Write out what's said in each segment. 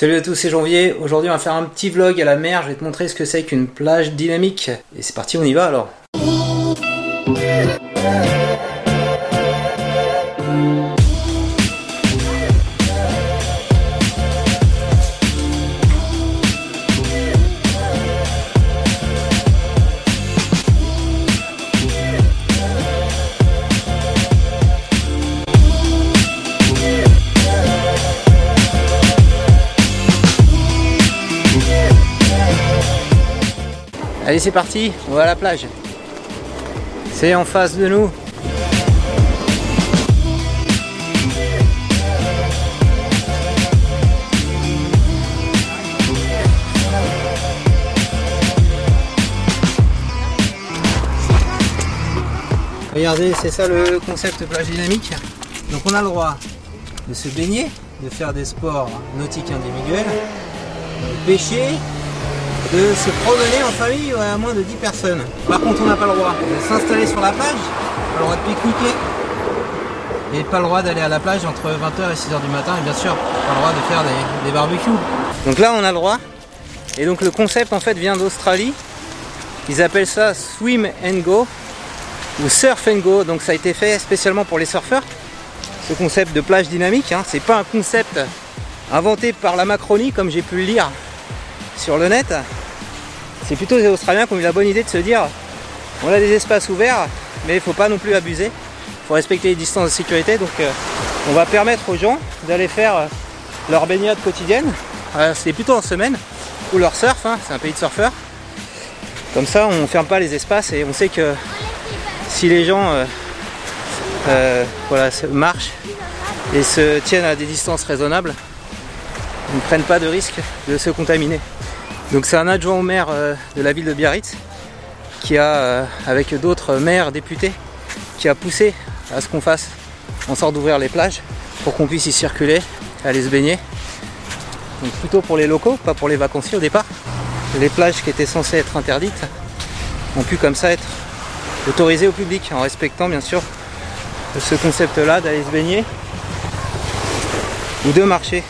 Salut à tous, c'est Janvier. Aujourd'hui, on va faire un petit vlog à la mer. Je vais te montrer ce que c'est qu'une plage dynamique. Et c'est parti, on y va alors. Allez, c'est parti, on va à la plage. C'est en face de nous. Regardez, c'est ça le concept plage dynamique. Donc on a le droit de se baigner, de faire des sports nautiques individuels, de pêcher, de se promener en famille à moins de 10 personnes. Par contre, on n'a pas le droit de s'installer sur la plage, pas le droit de pique-niquer, et pas le droit d'aller à la plage entre 20h et 6h du matin, et bien sûr, pas le droit de faire des, barbecues. Donc là, on a le droit. Et donc le concept en fait vient d'Australie. Ils appellent ça swim and go ou surf and go. Donc ça a été fait spécialement pour les surfeurs. Ce concept de plage dynamique, hein. c'est pas un concept inventé par la Macronie comme j'ai pu le lire sur le net. C'est plutôt les Australiens qui ont eu la bonne idée de se dire on a des espaces ouverts, mais il faut pas non plus abuser. Il faut respecter les distances de sécurité. Donc euh, on va permettre aux gens d'aller faire euh, leur baignade quotidienne. Euh, c'est plutôt en semaine ou leur surf, hein. c'est un pays de surfeurs. Comme ça, on ne ferme pas les espaces et on sait que si les gens voilà, marchent et se tiennent à des distances raisonnables, ils ne prennent pas de risque de se contaminer. Donc c'est un adjoint au maire euh, de la ville de Biarritz qui a, euh, avec d'autres maires députés, qui a poussé à ce qu'on fasse en sorte d'ouvrir les plages pour qu'on puisse y circuler, aller se baigner. Donc plutôt pour les locaux, pas pour les vacanciers au départ. Les plages qui étaient censées être interdites ont pu comme ça être autorisées au public en respectant bien sûr ce concept-là d'aller se baigner ou de marcher.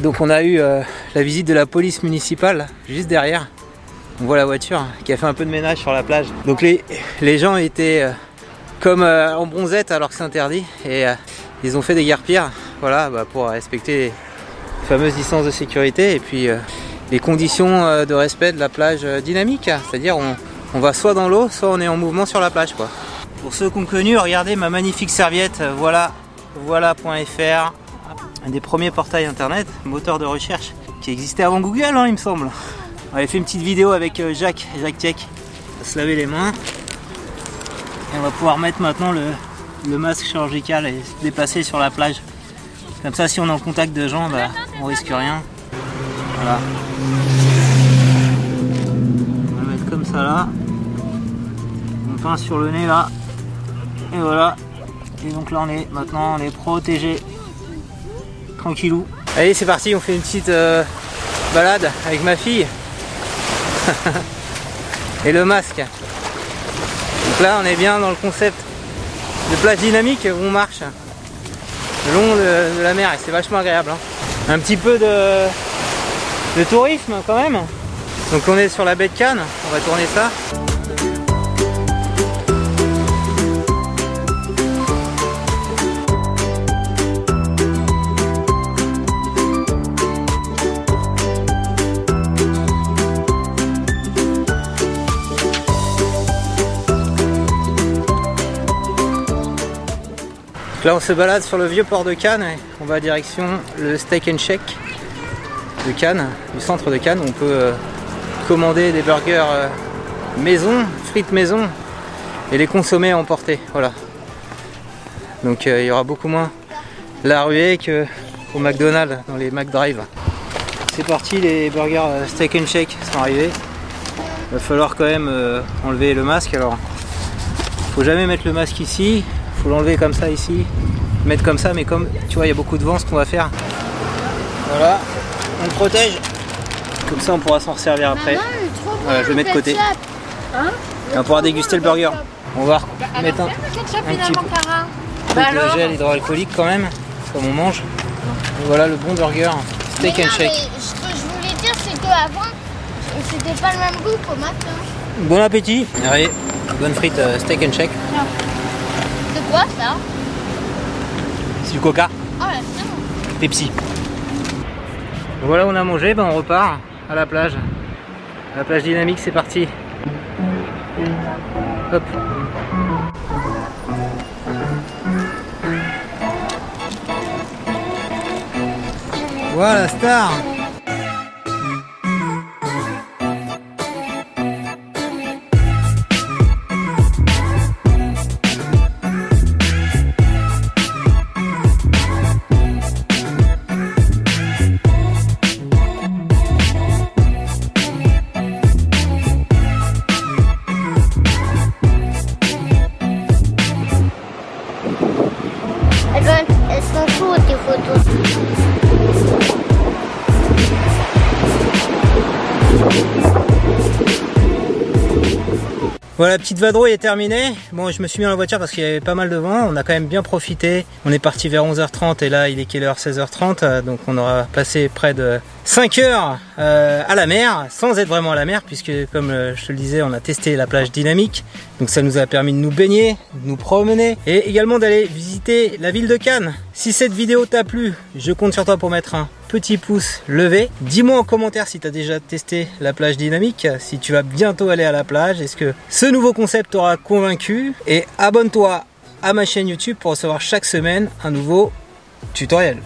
Donc on a eu euh, la visite de la police municipale juste derrière. On voit la voiture qui a fait un peu de ménage sur la plage. Donc les, gens étaient euh, comme euh, en bronzette alors que c'est interdit et ils ont fait des guerres voilà, bah, pour respecter les fameuses distances de sécurité et puis les conditions de respect de la plage dynamique. C'est-à-dire on, on va soit dans l'eau, soit on est en mouvement sur la plage. Pour ceux qui ont connu, regardez ma magnifique serviette, voilà, voilà.fr, un des premiers portails internet, moteur de recherche, qui existait avant Google, hein, il me semble. On avait fait une petite vidéo avec euh, Jacques, Jacques Tech. On va se laver les mains. Et on va pouvoir mettre maintenant le, masque chirurgical et se déplacer sur la plage. Comme ça, si on est en contact de gens, bah, on risque rien. Voilà. On va le mettre comme ça là. On pince sur le nez là. Et voilà. Et donc là, on est maintenant, on est protégé Allez, c'est parti, on fait une petite euh, balade avec ma fille. Et le masque. Donc là, on est bien dans le concept de plage dynamique où on marche le long de, de la mer et c'est vachement agréable. hein. Un petit peu de, de tourisme quand même. Donc on est sur la baie de Cannes, on va tourner ça. Là on se balade sur le vieux port de Cannes on va direction le Steak and Shake de Cannes, du centre de Cannes on peut euh, commander des burgers euh, maison, frites maison et les consommer à emporter. Voilà. Donc euh, il y aura beaucoup moins la ruée que au McDonald's, dans les McDrive. C'est parti, les burgers steak and shake sont arrivés. Il va falloir quand même enlever le masque. Alors, faut jamais mettre le masque ici. Faut l'enlever comme ça ici. Mettre comme ça, mais comme tu vois, il y a beaucoup de vent, ce qu'on va faire. Voilà, on le protège. Comme ça, on pourra s'en servir après. Maman, Voilà, je le mets de côté. Hein Et on pourra déguster le burger. On va mettre un, un petit peu. Bah de gel hydroalcoolique quand même, comme on mange. Et voilà le bon burger, steak and shake. ce que je voulais dire, c'est qu'avant, c'était pas le même goût qu'au matin. Bon appétit Allez, bonne frite euh, steak and shake. Quoi ça C'est du coca, Oh là, c'est. Pepsi. Voilà, on a mangé, ben on repart à la plage. À la plage dynamique, c'est parti. Hop. Voilà, star Voilà, petite vadrouille est terminée. Bon, je me suis mis dans la voiture parce qu'il y avait pas mal de vent. On a quand même bien profité. On est parti vers 11h30 et là, il est quelle heure? 16h30. euh, Donc, on aura passé près de 5 heures euh, à la mer, sans être vraiment à la mer, puisque, comme euh, je te le disais, on a testé la plage dynamique. Donc, ça nous a permis de nous baigner, de nous promener et également d'aller visiter la ville de Cannes. Si cette vidéo t'a plu, je compte sur toi pour mettre un petit pouce levé. Dis-moi en commentaire si tu as déjà testé la plage dynamique, si tu vas bientôt aller à la plage, est-ce que ce nouveau concept t'aura convaincu? Et abonne-toi à ma chaîne YouTube pour recevoir chaque semaine un nouveau tutoriel.